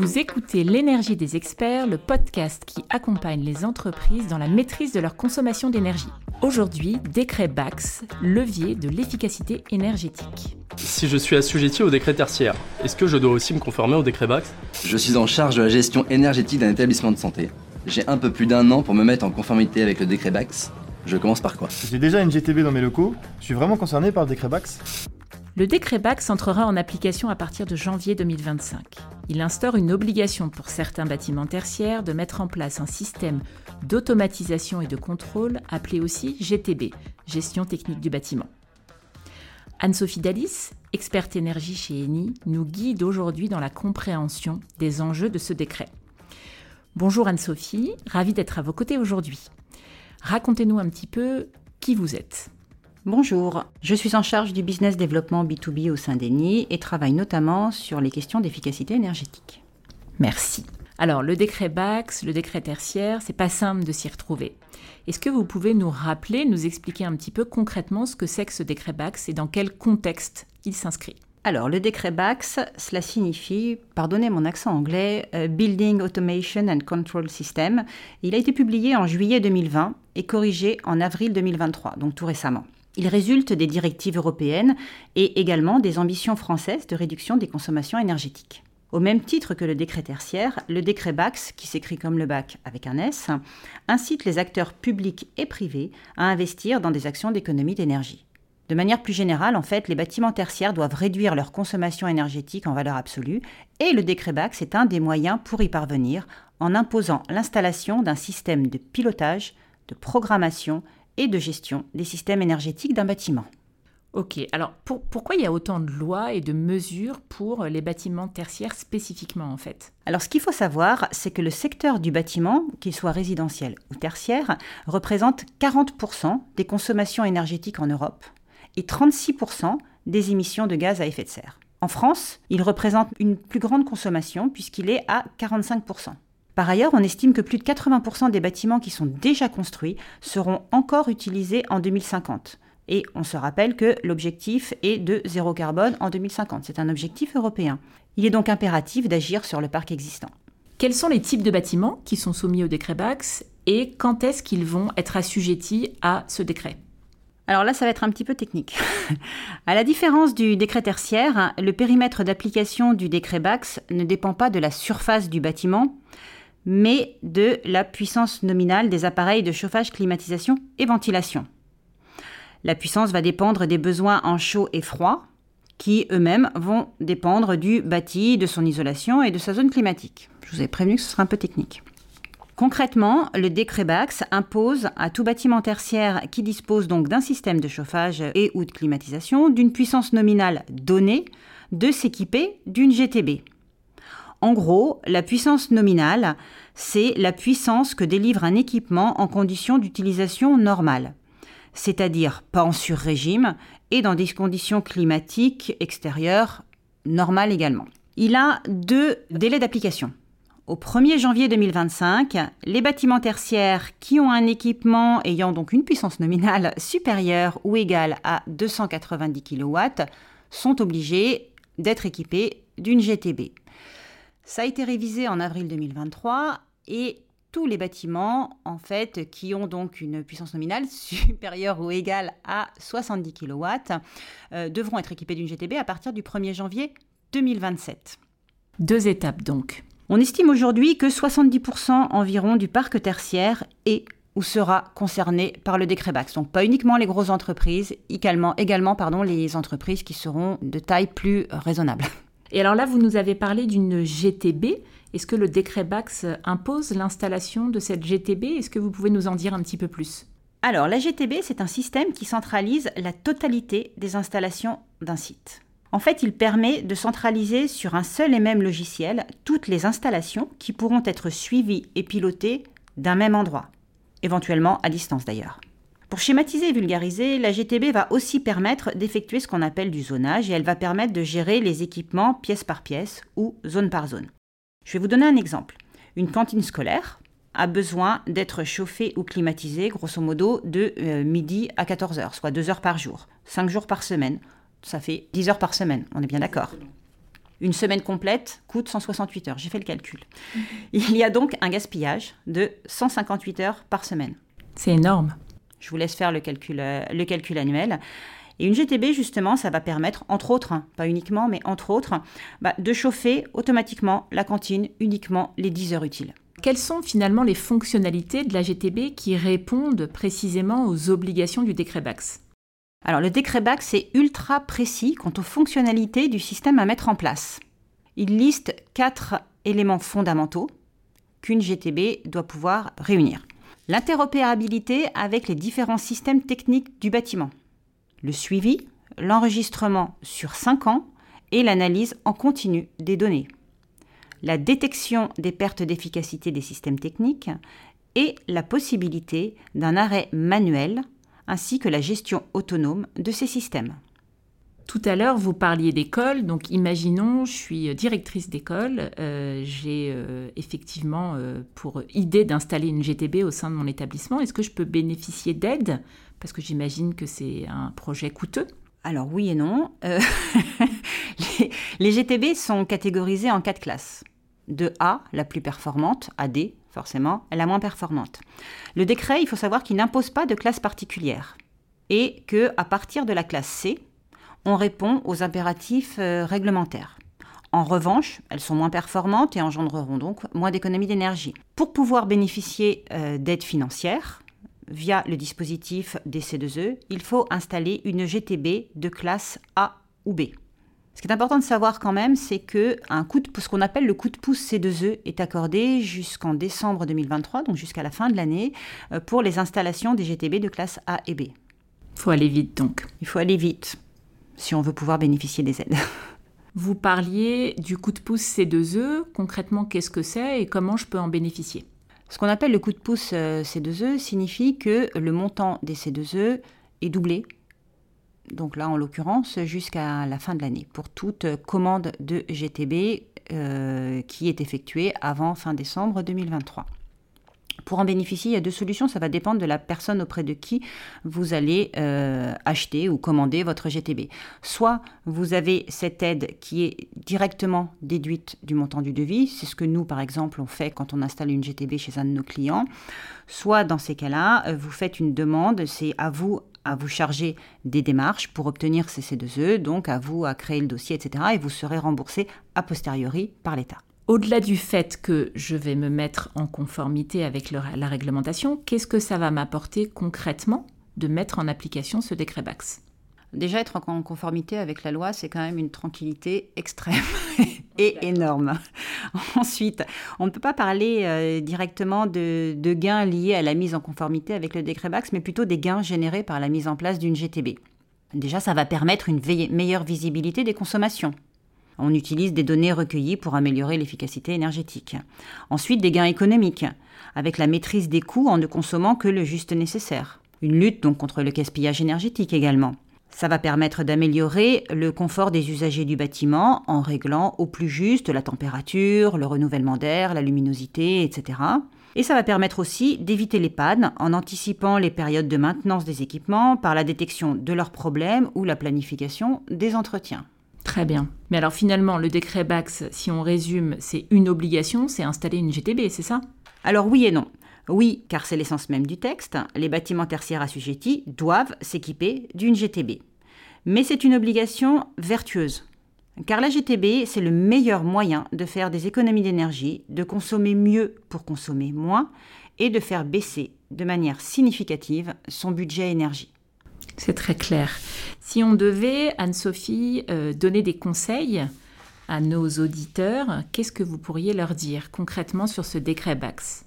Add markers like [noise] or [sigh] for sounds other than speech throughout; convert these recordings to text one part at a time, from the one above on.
Vous écoutez L'énergie des experts, le podcast qui accompagne les entreprises dans la maîtrise de leur consommation d'énergie. Aujourd'hui, décret BAX, levier de l'efficacité énergétique. Si je suis assujetti au décret tertiaire, est-ce que je dois aussi me conformer au décret BAX? Je suis en charge de la gestion énergétique d'un établissement de santé. J'ai un peu plus d'un an pour me mettre en conformité avec le décret BAX. Je commence par quoi? J'ai déjà une GTB dans mes locaux. Je suis vraiment concerné par le décret BAX Le décret BAX entrera en application à partir de janvier 2025. Il instaure une obligation pour certains bâtiments tertiaires de mettre en place un système d'automatisation et de contrôle appelé aussi GTB, Gestion technique du bâtiment. Anne-Sophie Dalis, experte énergie chez Eni, nous guide aujourd'hui dans la compréhension des enjeux de ce décret. Bonjour Anne-Sophie, ravie d'être à vos côtés aujourd'hui. Racontez-nous un petit peu qui vous êtes. Bonjour, je suis en charge du business développement B2B au sein d'Eni et travaille notamment sur les questions d'efficacité énergétique. Merci. Alors, le décret BAX, le décret tertiaire, c'est pas simple de s'y retrouver. Est-ce que vous pouvez nous rappeler, nous expliquer un petit peu concrètement ce que c'est que ce décret BAX et dans quel contexte il s'inscrit? Alors, le décret BAX, cela signifie, pardonnez mon accent anglais, euh, Building Automation and Control System. Il a été publié en juillet 2020 et corrigé en avril 2023, donc tout récemment. Il résulte des directives européennes et également des ambitions françaises de réduction des consommations énergétiques. Au même titre que le décret tertiaire, le décret BAX, qui s'écrit comme le BAC avec un S, incite les acteurs publics et privés à investir dans des actions d'économie d'énergie. De manière plus générale, en fait, les bâtiments tertiaires doivent réduire leur consommation énergétique en valeur absolue, et le décret BAX est un des moyens pour y parvenir en imposant l'installation d'un système de pilotage, de programmation et de gestion des systèmes énergétiques d'un bâtiment. Ok, alors pourquoi il y a autant de lois et de mesures pour les bâtiments tertiaires spécifiquement en fait? Alors ce qu'il faut savoir, c'est que le secteur du bâtiment, qu'il soit résidentiel ou tertiaire, représente 40% des consommations énergétiques en Europe et 36% des émissions de gaz à effet de serre. En France, il représente une plus grande consommation puisqu'il est à 45%. Par ailleurs, on estime que plus de 80% des bâtiments qui sont déjà construits seront encore utilisés en 2050. Et on se rappelle que l'objectif est de zéro carbone en 2050. C'est un objectif européen. Il est donc impératif d'agir sur le parc existant. Quels sont les types de bâtiments qui sont soumis au décret BAX et quand est-ce qu'ils vont être assujettis à ce décret? Alors là, ça va être un petit peu technique. [laughs] à la différence du décret tertiaire, le périmètre d'application du décret BAX ne dépend pas de la surface du bâtiment, mais de la puissance nominale des appareils de chauffage, climatisation et ventilation. La puissance va dépendre des besoins en chaud et froid, qui eux-mêmes vont dépendre du bâti, de son isolation et de sa zone climatique. Je vous ai prévenu que ce serait un peu technique. Concrètement, le décret BAX impose à tout bâtiment tertiaire qui dispose donc d'un système de chauffage et ou de climatisation d'une puissance nominale donnée de s'équiper d'une GTB. En gros, la puissance nominale, c'est la puissance que délivre un équipement en conditions d'utilisation normale c'est-à-dire pas en sur-régime et dans des conditions climatiques extérieures normales également. Il a deux délais d'application. Au 1er janvier 2025, les bâtiments tertiaires qui ont un équipement ayant donc une puissance nominale supérieure ou égale à 290 kW sont obligés d'être équipés d'une GTB. Ça a été révisé en avril 2023 et tous les bâtiments en fait qui ont donc une puissance nominale [laughs] supérieure ou égale à 70 kW euh, devront être équipés d'une GTB à partir du 1er janvier 2027. Deux étapes donc. On estime aujourd'hui que 70% environ du parc tertiaire est ou sera concerné par le décret BAX. Donc pas uniquement les grosses entreprises, également, également pardon, les entreprises qui seront de taille plus raisonnable. Et alors là, vous nous avez parlé d'une GTB. Est-ce que le décret BAX impose l'installation de cette GTB Est-ce que vous pouvez nous en dire un petit peu plus? Alors, la GTB, c'est un système qui centralise la totalité des installations d'un site. En fait, il permet de centraliser sur un seul et même logiciel toutes les installations qui pourront être suivies et pilotées d'un même endroit, éventuellement à distance d'ailleurs. Pour schématiser et vulgariser, la GTB va aussi permettre d'effectuer ce qu'on appelle du zonage et elle va permettre de gérer les équipements pièce par pièce ou zone par zone. Je vais vous donner un exemple. Une cantine scolaire a besoin d'être chauffée ou climatisée, grosso modo, de euh, midi à 14 heures, soit 2 heures par jour, 5 jours par semaine. Ça fait 10 heures par semaine, on est bien d'accord. Une semaine complète coûte 168 heures, j'ai fait le calcul. [laughs] Il y a donc un gaspillage de 158 heures par semaine. C'est énorme. Je vous laisse faire le calcul, euh, le calcul annuel. Et une GTB, justement, ça va permettre, entre autres, hein, pas uniquement, mais entre autres, bah, de chauffer automatiquement la cantine uniquement les 10 heures utiles. Quelles sont finalement les fonctionnalités de la GTB qui répondent précisément aux obligations du décret BAX Alors le décret BAX est ultra précis quant aux fonctionnalités du système à mettre en place. Il liste quatre éléments fondamentaux qu'une GTB doit pouvoir réunir. L'interopérabilité avec les différents systèmes techniques du bâtiment, le suivi, l'enregistrement sur 5 ans et l'analyse en continu des données la détection des pertes d'efficacité des systèmes techniques et la possibilité d'un arrêt manuel ainsi que la gestion autonome de ces systèmes. Tout à l'heure, vous parliez d'école, donc imaginons, je suis directrice d'école, euh, j'ai euh, effectivement euh, pour idée d'installer une GTB au sein de mon établissement. Est-ce que je peux bénéficier d'aide? Parce que j'imagine que c'est un projet coûteux. Alors oui et non. [laughs] les, GTB sont catégorisés en quatre classes de A, la plus performante, à D, forcément, la moins performante. Le décret, il faut savoir qu'il n'impose pas de classe particulière et que à partir de la classe C, on répond aux impératifs euh, réglementaires. En revanche, elles sont moins performantes et engendreront donc moins d'économie d'énergie. Pour pouvoir bénéficier euh, d'aides financières, via le dispositif DC2E, il faut installer une GTB de classe A ou B. Ce qui est important de savoir quand même, c'est que un coup de, ce qu'on appelle le coup de pouce C2E est accordé jusqu'en décembre 2023, donc jusqu'à la fin de l'année, euh, pour les installations des GTB de classe A et B. Il faut aller vite donc. Il faut aller vite si on veut pouvoir bénéficier des aides. [laughs] Vous parliez du coup de pouce C2E. Concrètement, qu'est-ce que c'est et comment je peux en bénéficier? Ce qu'on appelle le coup de pouce euh, C2E signifie que le montant des C2E est doublé donc là en l'occurrence jusqu'à la fin de l'année, pour toute commande de GTB euh, qui est effectuée avant fin décembre 2023. Pour en bénéficier, il y a deux solutions. Ça va dépendre de la personne auprès de qui vous allez euh, acheter ou commander votre GTB. Soit vous avez cette aide qui est directement déduite du montant du devis. C'est ce que nous, par exemple, on fait quand on installe une GTB chez un de nos clients. Soit dans ces cas-là, euh, vous faites une demande. C'est à vous à vous charger des démarches pour obtenir ces C2E, donc à vous à créer le dossier, etc. Et vous serez remboursé a posteriori par l'État. Au-delà du fait que je vais me mettre en conformité avec la réglementation, qu'est-ce que ça va m'apporter concrètement de mettre en application ce décret BAX Déjà, être en conformité avec la loi, c'est quand même une tranquillité extrême [laughs] et énorme. [laughs] Ensuite, on ne peut pas parler euh, directement de, gains liés à la mise en conformité avec le décret BAX, mais plutôt des gains générés par la mise en place d'une GTB. Déjà, ça va permettre une meilleure visibilité des consommations. On utilise des données recueillies pour améliorer l'efficacité énergétique. Ensuite, des gains économiques, avec la maîtrise des coûts en ne consommant que le juste nécessaire. Une lutte donc contre le gaspillage énergétique également. Ça va permettre d'améliorer le confort des usagers du bâtiment en réglant au plus juste la température, le renouvellement d'air, la luminosité, etc. Et ça va permettre aussi d'éviter les pannes en anticipant les périodes de maintenance des équipements par la détection de leurs problèmes ou la planification des entretiens. Très bien. Mais alors finalement, le décret BAX, si on résume, c'est une obligation, c'est installer une GTB, c'est ça? Alors oui et non. Oui, car c'est l'essence même du texte, les bâtiments tertiaires assujettis doivent s'équiper d'une GTB. Mais c'est une obligation vertueuse. Car la GTB, c'est le meilleur moyen de faire des économies d'énergie, de consommer mieux pour consommer moins et de faire baisser de manière significative son budget énergie. C'est très clair. Si on devait, Anne-Sophie, euh, donner des conseils à nos auditeurs, qu'est-ce que vous pourriez leur dire concrètement sur ce décret BAX?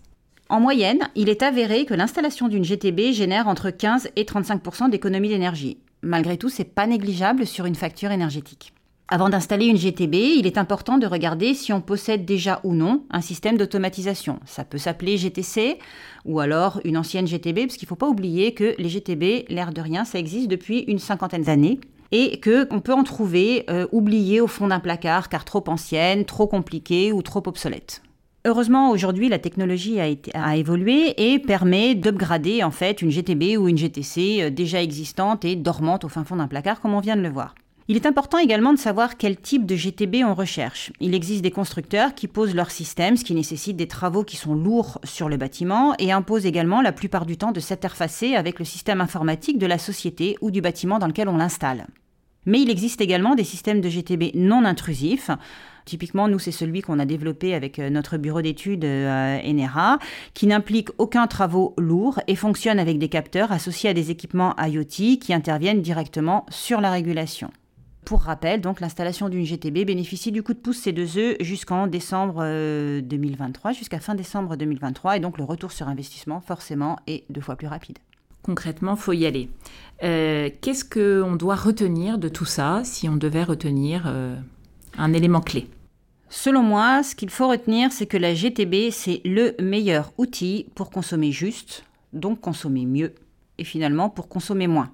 En moyenne, il est avéré que l'installation d'une GTB génère entre 15 et 35% d'économie d'énergie. Malgré tout, c'est pas négligeable sur une facture énergétique. Avant d'installer une GTB, il est important de regarder si on possède déjà ou non un système d'automatisation. Ça peut s'appeler GTC ou alors une ancienne GTB, parce qu'il ne faut pas oublier que les GTB, l'air de rien, ça existe depuis une cinquantaine d'années et qu'on peut en trouver euh, oubliées au fond d'un placard car trop anciennes, trop compliquées ou trop obsolètes. Heureusement, aujourd'hui, la technologie a, a, évolué et permet d'upgrader en fait une GTB ou une GTC euh, déjà existante et dormante au fin fond d'un placard, comme on vient de le voir. Il est important également de savoir quel type de GTB on recherche. Il existe des constructeurs qui posent leur système, ce qui nécessite des travaux qui sont lourds sur le bâtiment, et imposent également la plupart du temps de s'interfacer avec le système informatique de la société ou du bâtiment dans lequel on l'installe. Mais il existe également des systèmes de GTB non intrusifs. Typiquement, nous, c'est celui qu'on a développé avec euh, notre bureau d'études euh, Enera, qui n'implique aucun travaux lourd et fonctionne avec des capteurs associés à des équipements IoT qui interviennent directement sur la régulation. Pour rappel, donc l'installation d'une GTB bénéficie du coup de pouce C2E jusqu'en décembre 2023, euh, jusqu'à fin décembre 2023, et donc le retour sur investissement forcément est deux fois plus rapide. Concrètement, faut y aller. Euh, qu'est-ce qu'on doit retenir de tout ça, si on devait retenir euh, un élément clé? Selon moi, ce qu'il faut retenir, c'est que la GTB, c'est le meilleur outil pour consommer juste, donc consommer mieux, et finalement pour consommer moins.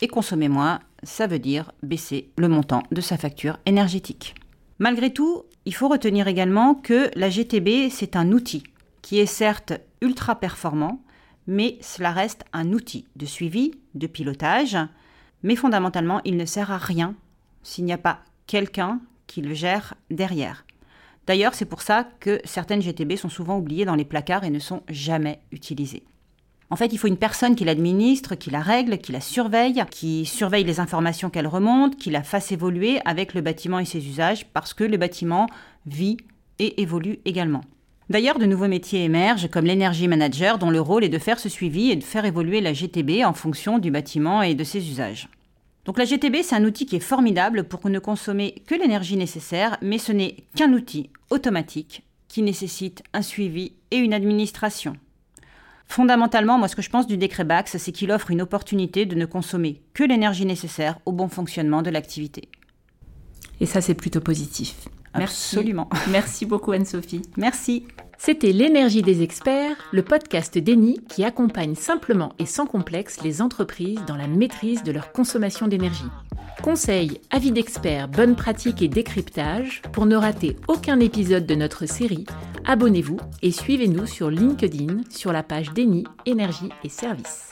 Et consommer moins, ça veut dire baisser le montant de sa facture énergétique. Malgré tout, il faut retenir également que la GTB, c'est un outil qui est certes ultra performant, mais cela reste un outil de suivi, de pilotage, mais fondamentalement, il ne sert à rien s'il n'y a pas quelqu'un qui le gère derrière. D'ailleurs, c'est pour ça que certaines GTB sont souvent oubliées dans les placards et ne sont jamais utilisées. En fait, il faut une personne qui l'administre, qui la règle, qui la surveille, qui surveille les informations qu'elle remonte, qui la fasse évoluer avec le bâtiment et ses usages, parce que le bâtiment vit et évolue également. D'ailleurs, de nouveaux métiers émergent, comme l'énergie manager, dont le rôle est de faire ce suivi et de faire évoluer la GTB en fonction du bâtiment et de ses usages. Donc la GTB, c'est un outil qui est formidable pour ne consommer que l'énergie nécessaire, mais ce n'est qu'un outil automatique qui nécessite un suivi et une administration. Fondamentalement, moi, ce que je pense du décret BAX, c'est qu'il offre une opportunité de ne consommer que l'énergie nécessaire au bon fonctionnement de l'activité. Et ça, c'est plutôt positif. Absolument. [laughs] Merci beaucoup, Anne-Sophie. Merci. C'était L'énergie des experts, le podcast d'Eni qui accompagne simplement et sans complexe les entreprises dans la maîtrise de leur consommation d'énergie. Conseils, avis d'experts, bonnes pratiques et décryptage, pour ne rater aucun épisode de notre série, abonnez-vous et suivez-nous sur LinkedIn sur la page d'Eni, énergie et services.